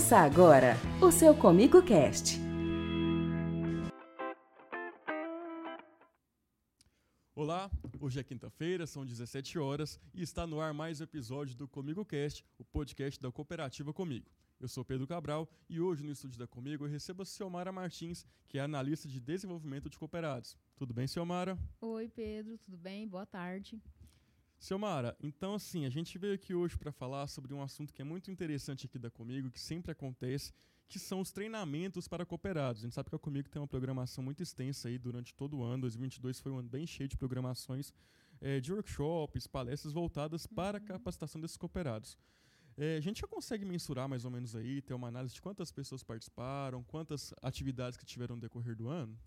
Ouça agora o seu Comigo Cast. Olá, hoje é quinta-feira, são 17 horas e está no ar mais um episódio do Comigo Cast, o podcast da Cooperativa Comigo. Eu sou Pedro Cabral e hoje no estúdio da Comigo eu recebo a Ciomara Martins, que é analista de desenvolvimento de cooperados. Tudo bem, Ciomara? Oi, Pedro, tudo bem? Boa tarde. Ciomara, então assim, a gente veio aqui hoje para falar sobre um assunto que é muito interessante aqui da Comigo, que sempre acontece, que são os treinamentos para cooperados. A gente sabe que a Comigo tem uma programação muito extensa aí durante todo o ano. 2022 foi um ano bem cheio de programações, é, de workshops, palestras voltadas uhum. para a capacitação desses cooperados. É, a gente já consegue mensurar mais ou menos aí, ter uma análise de quantas pessoas participaram, quantas atividades que tiveram no decorrer do ano?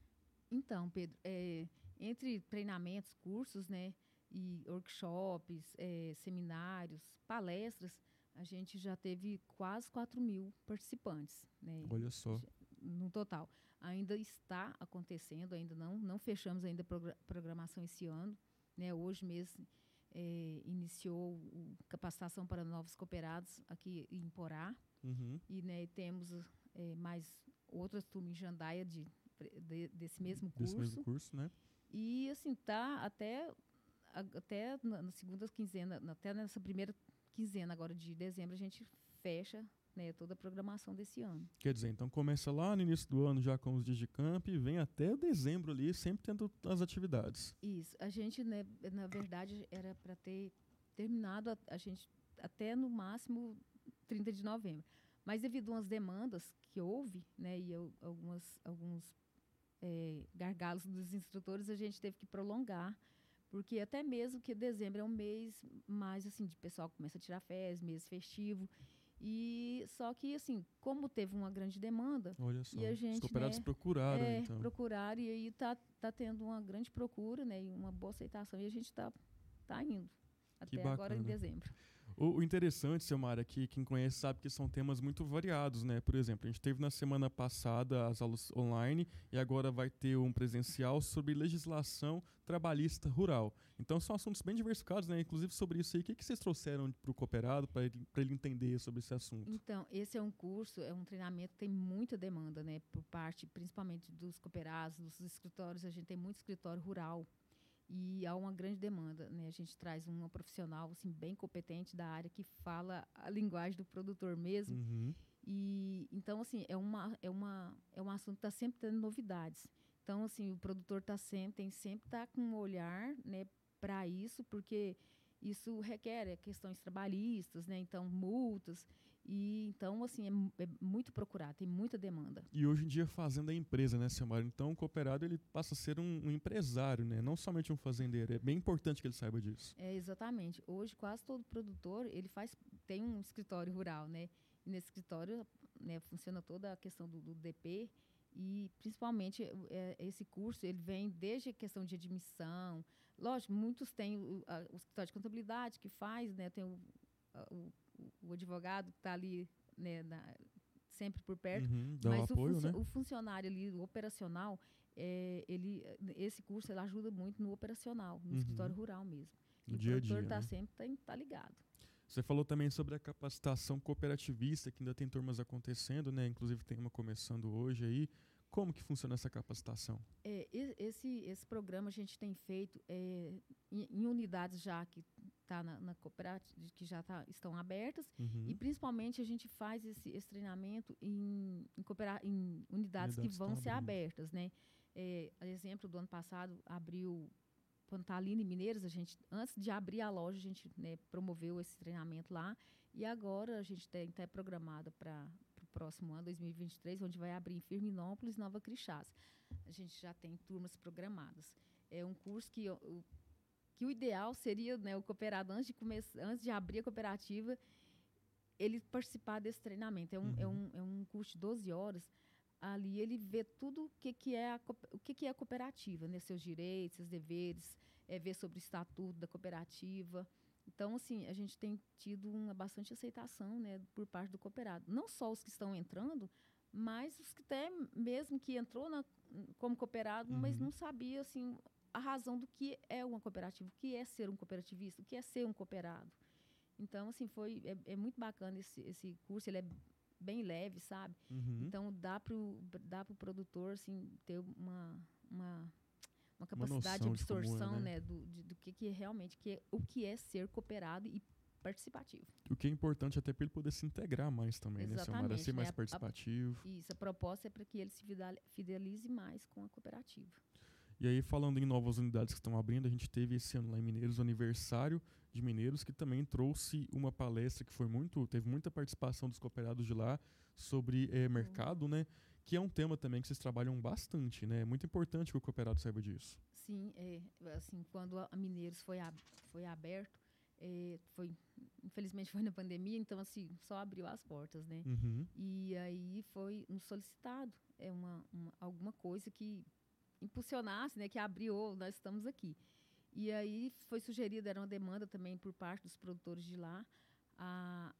Então, Pedro, é, entre treinamentos, cursos, né, e workshops, é, seminários, palestras, a gente já teve quase 4 mil participantes. Né, Olha só. No total. Ainda está acontecendo, ainda não, não fechamos ainda a programação esse ano. Né, hoje mesmo é, iniciou capacitação para novos cooperados aqui em Porá. Uhum. E né, temos é, mais outras turmas em Jandaia de, de, desse mesmo curso. Desse mesmo curso, né? E assim, tá até, até na, segunda quinzena, até nessa primeira quinzena agora de dezembro, a gente fecha né, toda a programação desse ano. Quer dizer, então começa lá no início do ano já com os Digicamp e vem até dezembro ali, sempre tendo as atividades. Isso. A gente, né, na verdade, era para ter terminado a, a, gente até no máximo 30 de novembro. Mas devido a umas demandas que houve, né, e eu, algumas, alguns é, gargalos dos instrutores, a gente teve que prolongar porque até mesmo que dezembro é um mês mais assim de pessoal que começa a tirar férias, mês festivo. E só que assim, como teve uma grande demanda, Olha só, e a gente, os cooperados né, procuraram, é, então. procuraram e aí tá tá tendo uma grande procura, né, e uma boa aceitação e a gente tá tá indo até agora em dezembro. O, o interessante, Selmar, é que quem conhece sabe que são temas muito variados, né? Por exemplo, a gente teve na semana passada as aulas online e agora vai ter um presencial sobre legislação trabalhista rural. Então são assuntos bem diversificados, né? Inclusive sobre isso aí, o que, que vocês trouxeram para o cooperado para ele, ele entender sobre esse assunto? Então, esse é um curso, é um treinamento que tem muita demanda, né? Por parte, principalmente dos cooperados, dos escritórios, a gente tem muito escritório rural e há uma grande demanda. Né? A gente traz uma profissional assim, bem competente da área que fala a linguagem do produtor mesmo. Uhum. E então assim é uma é uma é um assunto que está sempre tendo novidades. Então assim o produtor tá sempre tem sempre tá com um olhar né para isso porque isso requer é, questões trabalhistas, né? Então multas e então, assim, é, é, muito procurado, tem muita demanda. E hoje em dia, fazenda é empresa, né, Silmar? Então, o cooperado ele passa a ser um, um, empresário, né? Não somente um fazendeiro. É bem importante que ele saiba disso. É, exatamente. Hoje, quase todo produtor, ele faz, tem um escritório rural, né? E nesse escritório, né, funciona toda a questão do, do DP e, principalmente, é, esse curso, ele vem desde a questão de admissão. Lógico, muitos têm o, a, o escritório de contabilidade que faz, né? Tem o, o o advogado que está ali né, na, sempre por perto, uhum, mas o, apoio, fun né? o, funcionário ali, o operacional, é, ele, esse curso ele ajuda muito no operacional, no uhum. escritório rural mesmo. No e dia o produtor está né? sempre tá, tá ligado. Você falou também sobre a capacitação cooperativista, que ainda tem turmas acontecendo, né? Inclusive tem uma começando hoje aí. Como que funciona essa capacitação? É, esse, esse programa a gente tem feito é, em, em, unidades já que tá na, na cooperativa, que já tá, estão abertas uhum. e principalmente a gente faz esse, esse treinamento em, em, em unidades, unidades, que vão ser abertas, né? É, exemplo do ano passado abriu Pantalina e Mineiros, a gente antes de abrir a loja a gente né, promoveu esse treinamento lá e agora a gente tem até programado para próximo ano, 2023, onde vai abrir em Firminópolis, Nova Crixás. A gente já tem turmas programadas. É um curso que o, que o ideal seria né, o cooperado, antes de, começar, antes de abrir a cooperativa, ele participar desse treinamento. É um, é uhum. é um, é um curso de 12 horas. Ali ele vê tudo o que, que, é, a, o que, que é a cooperativa, né? seus direitos, seus deveres, é, ver sobre o estatuto da cooperativa, então, assim, a gente tem tido uma bastante aceitação né, por parte do cooperado. Não só os que estão entrando, mas os que até mesmo que entrou na, como cooperado, uhum. mas não sabia assim, a razão do que é uma cooperativa, o que é ser um cooperativista, o que é ser um cooperado. Então, assim, foi, é, é muito bacana esse, esse curso, ele é bem leve, sabe? Uhum. Então dá pro dá pro produtor assim ter uma uma, uma capacidade uma de absorção, de é, né? né, do, de, do que, que realmente que é, o que é ser cooperado e participativo. O que é importante até para ele poder se integrar mais também, Exatamente, né? Ser né? mais participativo. A, isso, a proposta é para que ele se fidelize mais com a cooperativa. E aí, falando em novas unidades que estão abrindo, a gente teve esse ano lá em Mineiros o aniversário de Mineiros, que também trouxe uma palestra que foi muito, teve muita participação dos cooperados de lá sobre é, mercado, né? Que é um tema também que vocês trabalham bastante, né? É muito importante que o cooperado saiba disso. Sim, é, assim, quando a Mineiros foi, ab foi aberto, é, foi infelizmente foi na pandemia, então assim só abriu as portas, né? Uhum. E aí foi um solicitado, é uma, uma, alguma coisa que impulsionasse, né? Que abriu, nós estamos aqui. E aí foi sugerido, era uma demanda também por parte dos produtores de lá, a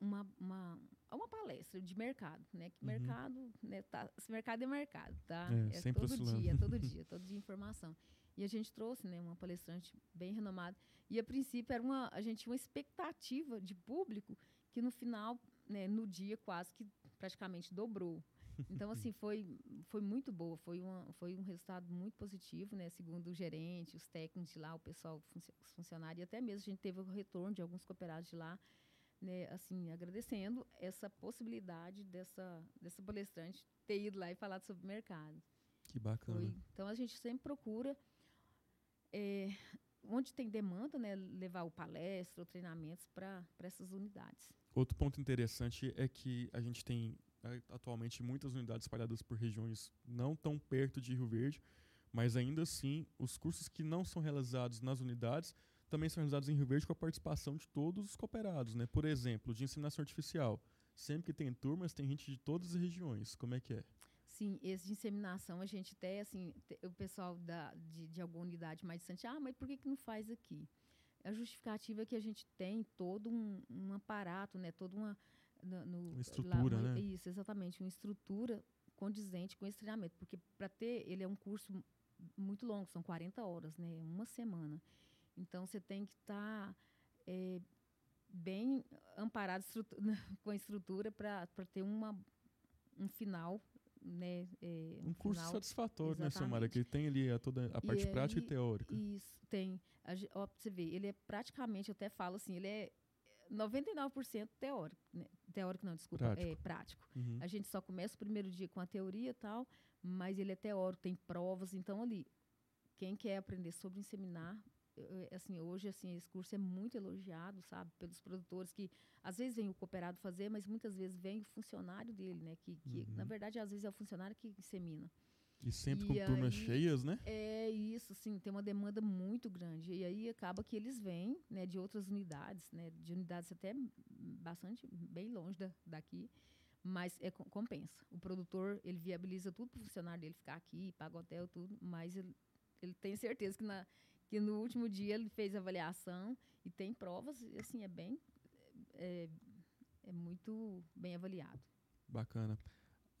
uma, uma, uma palestra de mercado, né? Que uhum. mercado, né? Tá, esse mercado é mercado, tá? É, é todo dia, todo dia, todo dia informação. E a gente trouxe, né, uma palestrante bem renomada. E a princípio era uma, a gente tinha uma expectativa de público que no final, né, no dia quase que praticamente dobrou. Então, assim, foi, foi muito boa, foi, uma, foi um resultado muito positivo, né? Segundo o gerente, os técnicos de lá, o pessoal, os funcionários, e até mesmo a gente teve o retorno de alguns cooperados de lá, né? Assim, agradecendo essa possibilidade dessa, dessa palestrante ter ido lá e falado sobre o mercado. Que bacana. Foi, então, a gente sempre procura, é, onde tem demanda, né? Levar o palestra, ou treinamentos para essas unidades. Outro ponto interessante é que a gente tem atualmente muitas unidades espalhadas por regiões não tão perto de Rio Verde, mas ainda assim os cursos que não são realizados nas unidades também são realizados em Rio Verde com a participação de todos os cooperados, né? Por exemplo, de inseminação artificial. Sempre que tem turmas, tem gente de todas as regiões. Como é que é? Sim, esse de inseminação, a gente até, assim, o pessoal da, de, de alguma unidade mais distante, ah, mas por que, que não faz aqui? A justificativa é que a gente tem todo um, um aparato, né? Toda uma no, no uma estrutura, lá, né? Isso, exatamente, uma estrutura condizente com esse treinamento, porque para ter, ele é um curso muito longo, são 40 horas, né? Uma semana. Então você tem que estar tá, é, bem amparado com a estrutura para ter uma, um final né, é, um, um, curso final, satisfatório, exatamente. né, Samara? Que tem ali a, toda a parte e prática aí, e teórica. Isso, tem. A, ó, você ver, ele é praticamente, eu até falo assim, ele é 99% teórico, né? teórico não, desculpa, prático. é prático. Uhum. A gente só começa o primeiro dia com a teoria e tal, mas ele é teórico, tem provas, então ali, quem quer aprender sobre inseminar, assim, hoje assim, esse curso é muito elogiado, sabe, pelos produtores que às vezes vem o cooperado fazer, mas muitas vezes vem o funcionário dele, né, que, que uhum. na verdade às vezes é o funcionário que insemina. E sempre e com aí, turmas cheias, né? É isso, sim, tem uma demanda muito grande. E aí acaba que eles vêm né, de outras unidades, né, de unidades até bastante, bem longe da, daqui, mas é, compensa. O produtor, ele viabiliza tudo para o funcionário dele ficar aqui, paga hotel, tudo, mas ele, ele tem certeza que, na, que no último dia ele fez a avaliação e tem provas, e assim, é bem, é, é muito bem avaliado. Bacana.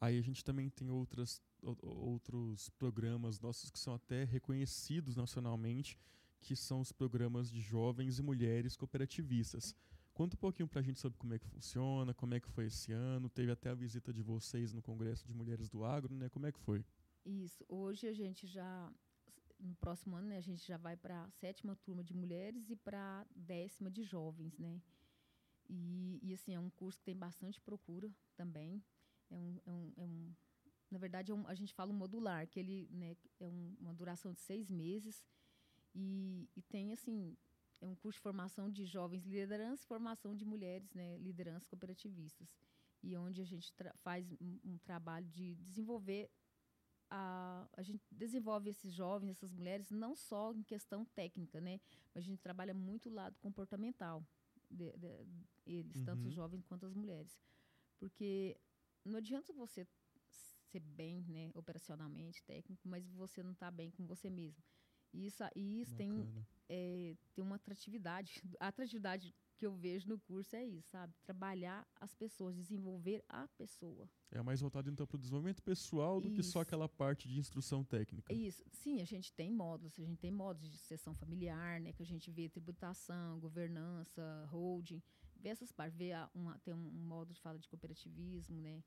Aí a gente também tem outras outros programas nossos que são até reconhecidos nacionalmente, que são os programas de jovens e mulheres cooperativistas. Conta um pouquinho para a gente sobre como é que funciona, como é que foi esse ano. Teve até a visita de vocês no Congresso de Mulheres do Agro, né? Como é que foi? Isso. Hoje a gente já, no próximo ano, né, a gente já vai para a sétima turma de mulheres e para a décima de jovens, né? E, e, assim, é um curso que tem bastante procura também. É um, é um, é um na verdade, é um, a gente fala um modular, que ele né, é um, uma duração de seis meses e, e, tem, assim, é um curso de formação de jovens lideranças e formação de mulheres né, lideranças cooperativistas. E onde a gente faz um, um, trabalho de desenvolver a, a gente desenvolve esses jovens, essas mulheres, não só em questão técnica, né? Mas a gente trabalha muito o lado comportamental de, de, eles, uhum. tanto os jovens quanto as mulheres. Porque não adianta você ser bem, né, operacionalmente, técnico, mas você não está bem com você mesmo. E isso, e isso tem, é, tem uma atratividade. A atratividade que eu vejo no curso é isso, sabe? Trabalhar as pessoas, desenvolver a pessoa. É mais voltado então para o desenvolvimento pessoal do isso. que só aquela parte de instrução técnica. Isso. Sim, a gente tem módulos, a gente tem módulos de sessão familiar, né, que a gente vê tributação, governança, holding, ver essas partes, ver a, uma, tem um, um, modo de fala de cooperativismo, né?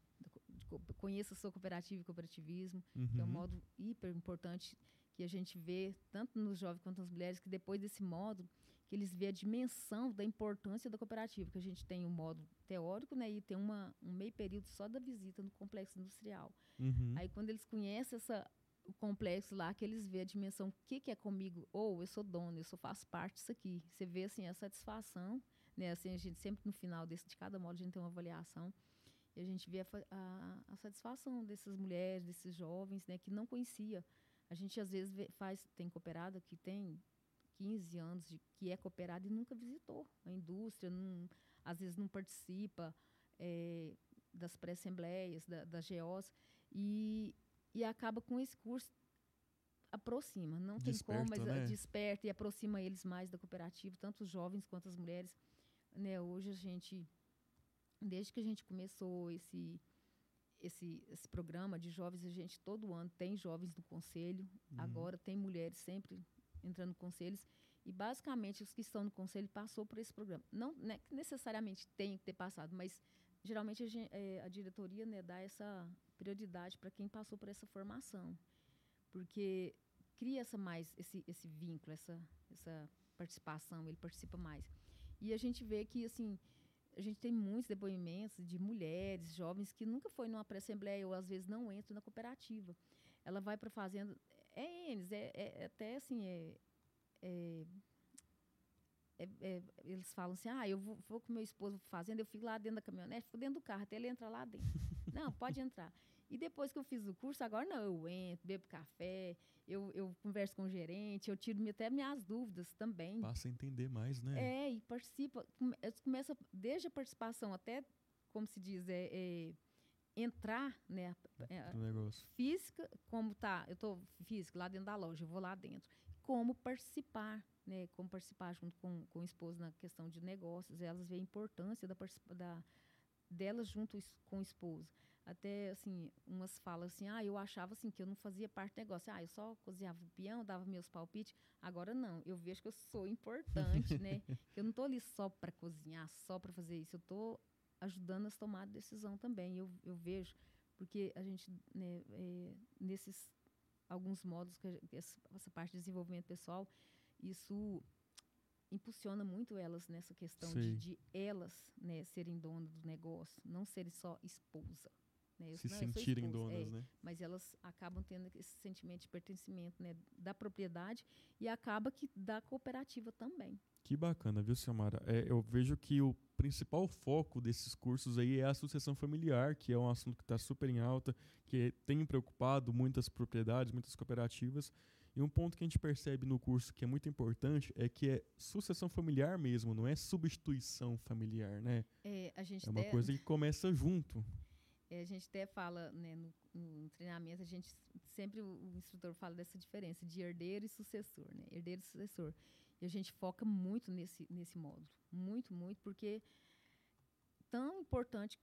Conheça a sua cooperativa e cooperativismo, uhum. que é um uhum. modo hiper importante que a gente vê tanto nos jovens quanto nas mulheres, que depois desse modo, que eles vê a dimensão da importância da cooperativa, que a gente tem um modo teórico, né, e tem uma, um meio período só da visita no complexo industrial. Uhum. Aí quando eles conhecem essa, o complexo lá, que eles vê a dimensão, o que, que é comigo, ou eu sou dono, eu sou faço parte disso aqui. Você vê assim a satisfação, né, assim a gente sempre no final desse de cada modo a gente tem uma avaliação e a gente vê a, a, a satisfação dessas mulheres, desses jovens, né, que não conhecia a gente às vezes vê, faz, tem cooperada que tem 15 anos de que é cooperada e nunca visitou a indústria, não, às vezes não participa é, das pré-assembleias, da, das GOs, e, e acaba com esse curso aproxima, não desperta, tem como, mas né? desperta e aproxima eles mais da cooperativa, tanto os jovens quanto as mulheres. Né, hoje a gente, desde que a gente começou esse esse, esse programa de jovens, a gente todo ano tem jovens no conselho, uhum. agora tem mulheres sempre entrando no conselhos, e basicamente os que estão no conselho passou por esse programa. Não né, necessariamente tem que ter passado, mas geralmente a, gente, é, a diretoria né, dá essa prioridade para quem passou por essa formação, porque cria essa mais esse, esse vínculo, essa, essa participação, ele participa mais. E a gente vê que assim a gente tem muitos depoimentos de mulheres, jovens que nunca foi numa pré-assembleia ou às vezes não entram na cooperativa. Ela vai para fazenda, é eles, é, é, é, até assim, é, é, é, é, eles falam assim, ah, eu vou, vou com meu esposo para fazenda, eu fico lá dentro da caminhonete, fico dentro do carro, até ele entrar lá dentro. não, pode entrar. E depois que eu fiz o curso, agora não, eu entro, bebo café, eu, eu converso com o gerente, eu tiro até minhas dúvidas também. Passa a entender mais, né? É, e participa, começa desde a participação até, como se diz, é, é entrar, né? É, negócio. Física, como tá, eu estou física lá dentro da loja, eu vou lá dentro. Como participar, né? Como participar junto com, com o esposo na questão de negócios, elas veem a importância da, da delas junto com o esposo até assim, umas falam assim, ah, eu achava assim que eu não fazia parte do negócio, ah, eu só cozinhava o peão, dava meus palpites. Agora não, eu vejo que eu sou importante, né? Que eu não estou ali só para cozinhar, só para fazer isso, eu estou ajudando a tomar decisão também. Eu, eu vejo, porque a gente, né, é, nesses alguns modos, que essa, essa parte de desenvolvimento pessoal, isso impulsiona muito elas nessa questão de, de, elas né, serem donas do negócio, não serem só esposa. Né? Se sentirem esposa, donas, é, né? Mas elas acabam tendo esse sentimento de pertencimento né, da propriedade e acaba que da cooperativa também. Que bacana, viu, Samara? É, eu vejo que o principal foco desses cursos aí é a sucessão familiar, que é um assunto que está super em alta, que tem preocupado muitas propriedades, muitas cooperativas. E um ponto que a gente percebe no curso que é muito importante é que é sucessão familiar mesmo, não é substituição familiar, né? É, a gente é uma coisa que começa junto. É, a gente até fala né, no, no, treinamento, a gente sempre o, instrutor fala dessa diferença de herdeiro e sucessor, né? Herdeiro e sucessor. E a gente foca muito nesse, nesse módulo. Muito, muito, porque tão importante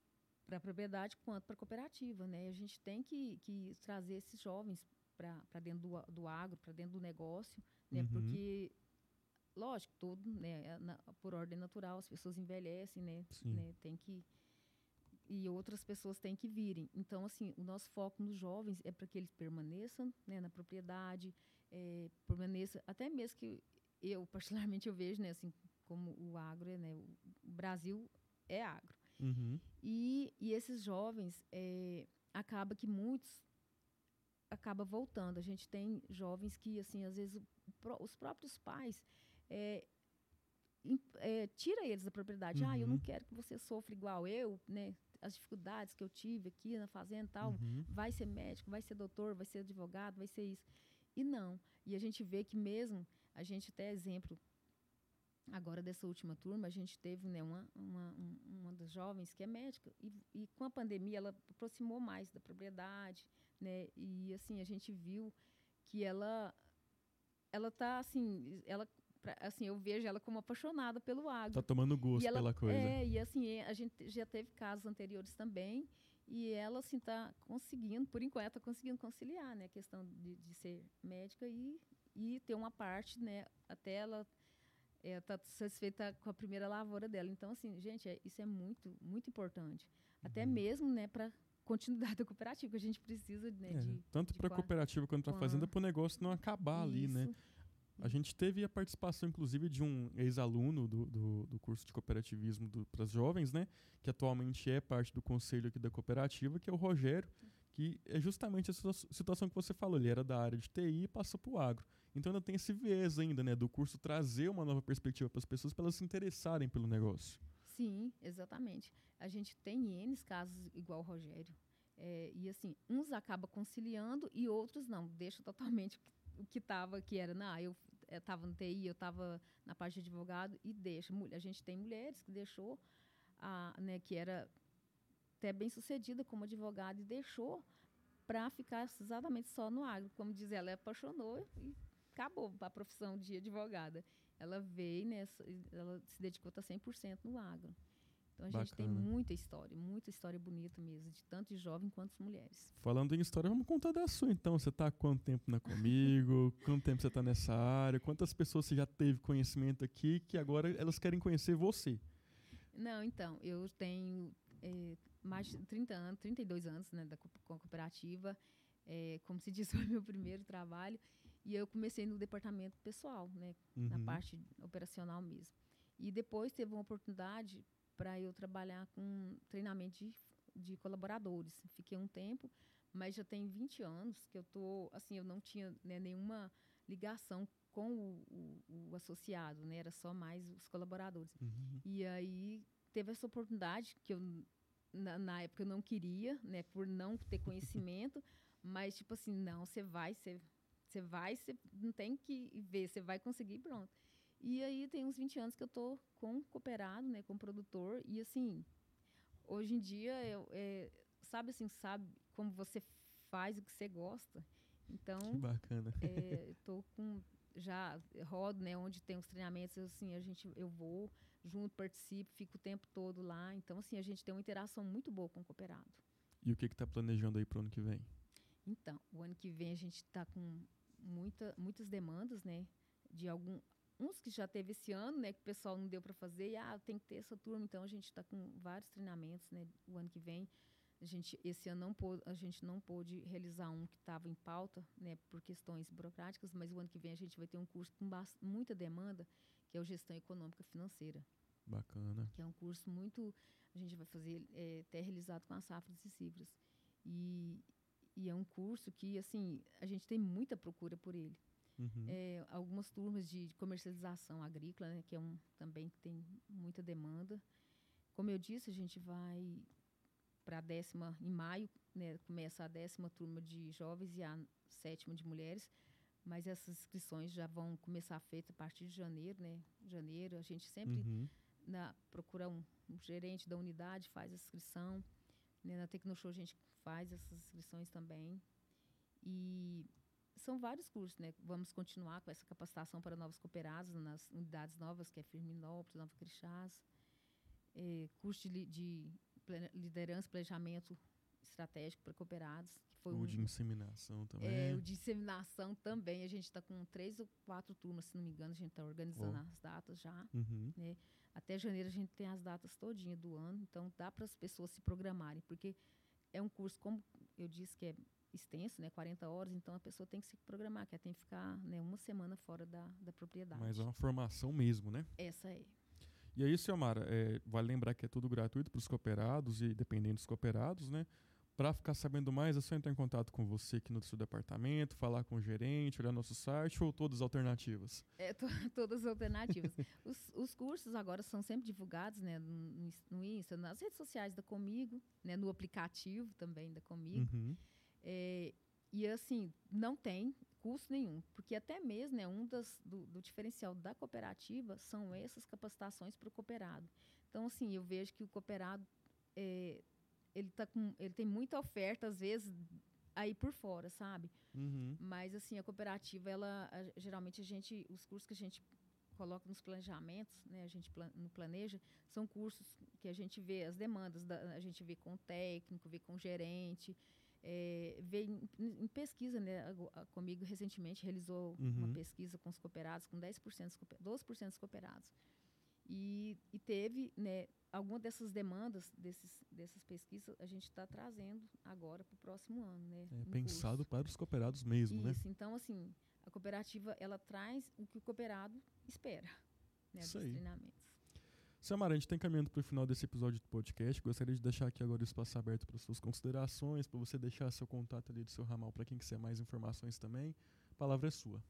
para a propriedade quanto para a cooperativa. Né? A gente tem que, que trazer esses jovens para dentro do, do agro, para dentro do negócio, né? Uhum. porque, lógico, tudo, né? É na, por ordem natural, as pessoas envelhecem, né? né? Tem que e outras pessoas têm que virem. Então, assim, o nosso foco nos jovens é para que eles permaneçam né, na propriedade, é, permaneça, até mesmo que eu, particularmente, eu vejo, né, assim, como o agro, né, o Brasil é agro. Uhum. E, e esses jovens, é, acaba que muitos acaba voltando. A gente tem jovens que, assim, às vezes, o, os próprios pais é, é, tira eles da propriedade. Uhum. Ah, eu não uhum. quero que você sofra igual eu, né? As dificuldades que eu tive aqui na fazenda e tal, uhum. vai ser médico, vai ser doutor, vai ser advogado, vai ser isso. E não. E a gente vê que mesmo, a gente até exemplo, agora dessa última turma, a gente teve né, uma, uma, uma das jovens que é médica, e, e com a pandemia ela aproximou mais da propriedade, né? E assim, a gente viu que ela ela tá assim, ela assim, eu vejo ela como apaixonada pelo agro. Tá tomando gosto ela, pela coisa. É, e assim, a gente já teve casos anteriores também, e ela, assim, tá conseguindo, por enquanto, tá conseguindo conciliar, né, a questão de, de ser médica e, e ter uma parte, né, até ela ela está satisfeita com a primeira lavoura dela. Então, assim, gente, é, isso é muito, muito importante. Uhum. Até mesmo, né, para continuidade da cooperativa, que a gente precisa, né, é, de, Tanto para a cooperativa quanto para a fazenda, para o negócio não acabar isso. ali, né? A gente teve a participação, inclusive, de um ex-aluno do, do, do, curso de cooperativismo para os jovens, né? Que atualmente é parte do conselho aqui da cooperativa, que é o Rogério, que é justamente essa situação que você falou. Ele era da área de TI e passou para o agro. Então ainda tem esse viés ainda, né? Do curso trazer uma nova perspectiva para as pessoas, para elas se interessarem pelo negócio. Sim, exatamente. A gente tem N casos igual o Rogério. É, e assim, uns acabam conciliando e outros não, deixa totalmente o que estava, que era, não, eu estava no TI, eu estava na parte de advogado e deixa. A gente tem mulheres que deixou, a, né, que era até bem sucedida como advogada e deixou para ficar exatamente só no agro. Como diz ela, apaixonou e acabou a profissão de advogada. Ela veio, nessa, ela se dedicou tá 100% no agro. Então a Bacana. gente tem muita história, muita história bonita mesmo, de tanto de jovem quanto de mulheres. Falando em história, vamos contar da sua então. Você está há quanto tempo na Comigo? quanto tempo você está nessa área? Quantas pessoas você já teve conhecimento aqui que agora elas querem conhecer você? Não, então, eu tenho é, mais de 30 anos, 32 anos né, da, cooperativa. É, como se diz, foi meu primeiro trabalho. E eu comecei no departamento pessoal, né, uhum. na parte operacional mesmo. E depois teve uma oportunidade para eu trabalhar com treinamento de, de colaboradores. Fiquei um tempo, mas já tem 20 anos que eu tô, assim, eu não tinha né, nenhuma ligação com o, o, o, associado, né? Era só mais os colaboradores. Uhum. E aí teve essa oportunidade que eu na, na, época eu não queria, né? Por não ter conhecimento, mas tipo assim, não, você vai, você você vai, você não tem que ver, você vai conseguir, pronto. E aí tem uns 20 anos que eu tô com cooperado, né, com produtor, e assim, hoje em dia, eu, é, sabe assim, sabe como você faz o que você gosta. Então, que bacana. É, tô com já rodo, né, onde tem os treinamentos, assim, a gente eu vou junto, participo, fico o tempo todo lá. Então, assim, a gente tem uma interação muito boa com o cooperado. E o que que tá planejando aí para o ano que vem? Então, o ano que vem a gente está com muita, muitas demandas, né, de algum uns que já teve esse ano, né, que o pessoal não deu para fazer, e ah, tem que ter essa turma, então a gente está com vários treinamentos, né, o ano que vem. A gente esse ano não pôde, a gente não pôde realizar um que estava em pauta, né, por questões burocráticas, mas o ano que vem a gente vai ter um curso com muita demanda, que é o Gestão Econômica Financeira. Bacana. Que é um curso muito a gente vai fazer é, até realizado com as safras e cifras. E, e é um curso que assim a gente tem muita procura por ele. Uhum. É, algumas turmas de comercialização agrícola, né, que é um também que tem muita demanda. Como eu disse, a gente vai para a décima em maio, né, começa a décima turma de jovens e a sétima de mulheres, mas essas inscrições já vão começar feitas a partir de janeiro, né? Janeiro, a gente sempre uhum. na, procura um, um, gerente da unidade, faz a inscrição. Né, na Tecnoshow a gente faz essas inscrições também. E são vários cursos, né? Vamos continuar com essa capacitação para novos cooperados nas unidades novas, que é Firminópolis, Nova Crixás. É, curso de, de liderança, planejamento estratégico para cooperados. Que foi o um, de inseminação também. É, o de inseminação também. A gente está com três ou quatro turmas, se não me engano, a gente está organizando oh. as datas já. Uhum. Né? Até janeiro a gente tem as datas todinha do ano, então dá para as pessoas se programarem, porque é um curso, como eu disse, que é extenso, né, 40 horas, então a pessoa tem que se programar, que ela tem que ficar né, uma semana fora da, da propriedade. Mas é uma formação mesmo, né? Essa é. E aí, Ciomara, é, vale lembrar que é tudo gratuito para os cooperados e dependendo dos cooperados, né? Para ficar sabendo mais, é só entrar em contato com você aqui no seu departamento, falar com o gerente, olhar nosso site ou todas as alternativas? É, to todas as alternativas. os, os, cursos agora são sempre divulgados né, no, no Insta, nas redes sociais da Comigo, né, no aplicativo também da Comigo. Uhum. É, e assim, não tem custo nenhum, porque até mesmo né, um das, do, do diferencial da cooperativa são essas capacitações para o cooperado. Então, assim, eu vejo que o cooperado é, ele, tá com, ele tem muita oferta, às vezes, aí por fora, sabe? Uhum. Mas, assim, a cooperativa, ela, a, geralmente, a gente, os cursos que a gente coloca nos planejamentos, né, a gente plan, no planeja, são cursos que a gente vê as demandas, da, a gente vê com o técnico, vê com o gerente, é, veio em, em, pesquisa, né, comigo recentemente realizou uhum. uma pesquisa com os cooperados, com 10%, 12% dos cooperados. E, e teve, né, alguma dessas demandas desses, dessas pesquisas a gente está trazendo agora para o próximo ano, né? É pensado curso. para os cooperados mesmo, Isso, né? Isso, então assim, a cooperativa ela traz o que o cooperado espera, né, Isso dos aí. treinamentos. Samara, a gente está encaminhando para o final desse episódio do podcast. Gostaria de deixar aqui agora o espaço aberto para suas considerações, para você deixar seu contato ali do seu ramal para quem quiser mais informações também. A palavra é sua.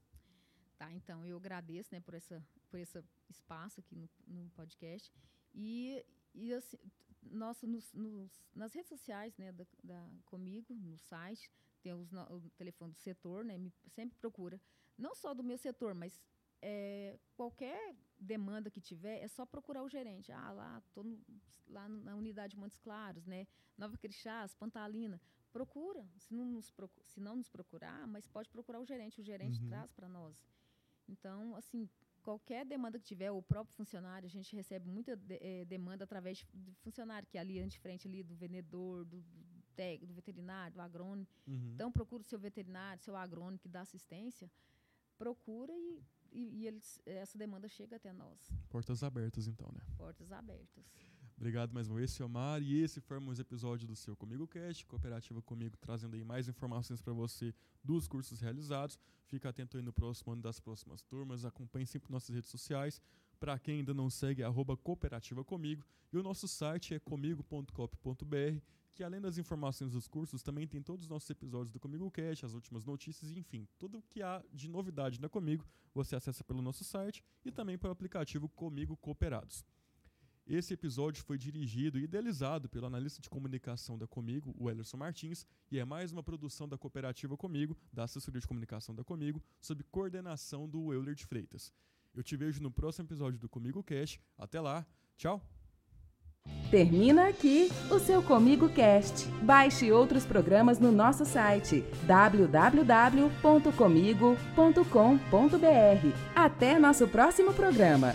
Tá, então eu agradeço né, por, essa, por esse espaço aqui no, no podcast. E, e assim, nosso, nos, nos, nas redes sociais, né, da, da, comigo, no site, tem os, o telefone do setor, né, me, sempre procura. Não só do meu setor, mas é, qualquer demanda que tiver, é só procurar o gerente. Ah, lá, tô no, lá na unidade Montes Claros, né? Nova Crixás, Pantalina. Procura. Se não, nos se não nos procurar, mas pode procurar o gerente. O gerente uhum. traz para nós. Então, assim, qualquer demanda que tiver, o próprio funcionário, a gente recebe muita de, é, demanda através de funcionário, que é ali de frente ali do vendedor, do, do, do veterinário, do agrônomo. Uhum. Então, procura o seu veterinário, seu agrônomo que dá assistência, procura e e, e eles, essa demanda chega até nós. Portas abertas, então, né? Portas abertas. Obrigado mais uma vez, Silmar. E esse foi mais um episódio do seu Comigo Cast, Cooperativa Comigo, trazendo aí mais informações para você dos cursos realizados. Fica atento aí no próximo ano das próximas turmas. Acompanhe sempre nossas redes sociais. Para quem ainda não segue, é Cooperativa Comigo. E o nosso site é comigo.cop.br que além das informações dos cursos, também tem todos os nossos episódios do Comigo Cash, as últimas notícias, enfim, tudo que há de novidade na Comigo, você acessa pelo nosso site e também pelo aplicativo Comigo Cooperados. Esse episódio foi dirigido e idealizado pelo analista de comunicação da Comigo, o Ellerson Martins, e é mais uma produção da cooperativa Comigo, da assessoria de comunicação da Comigo, sob coordenação do Euler de Freitas. Eu te vejo no próximo episódio do Comigo Cash. Até lá, tchau! Termina aqui o seu Comigo Cast. Baixe outros programas no nosso site www.comigo.com.br. Até nosso próximo programa.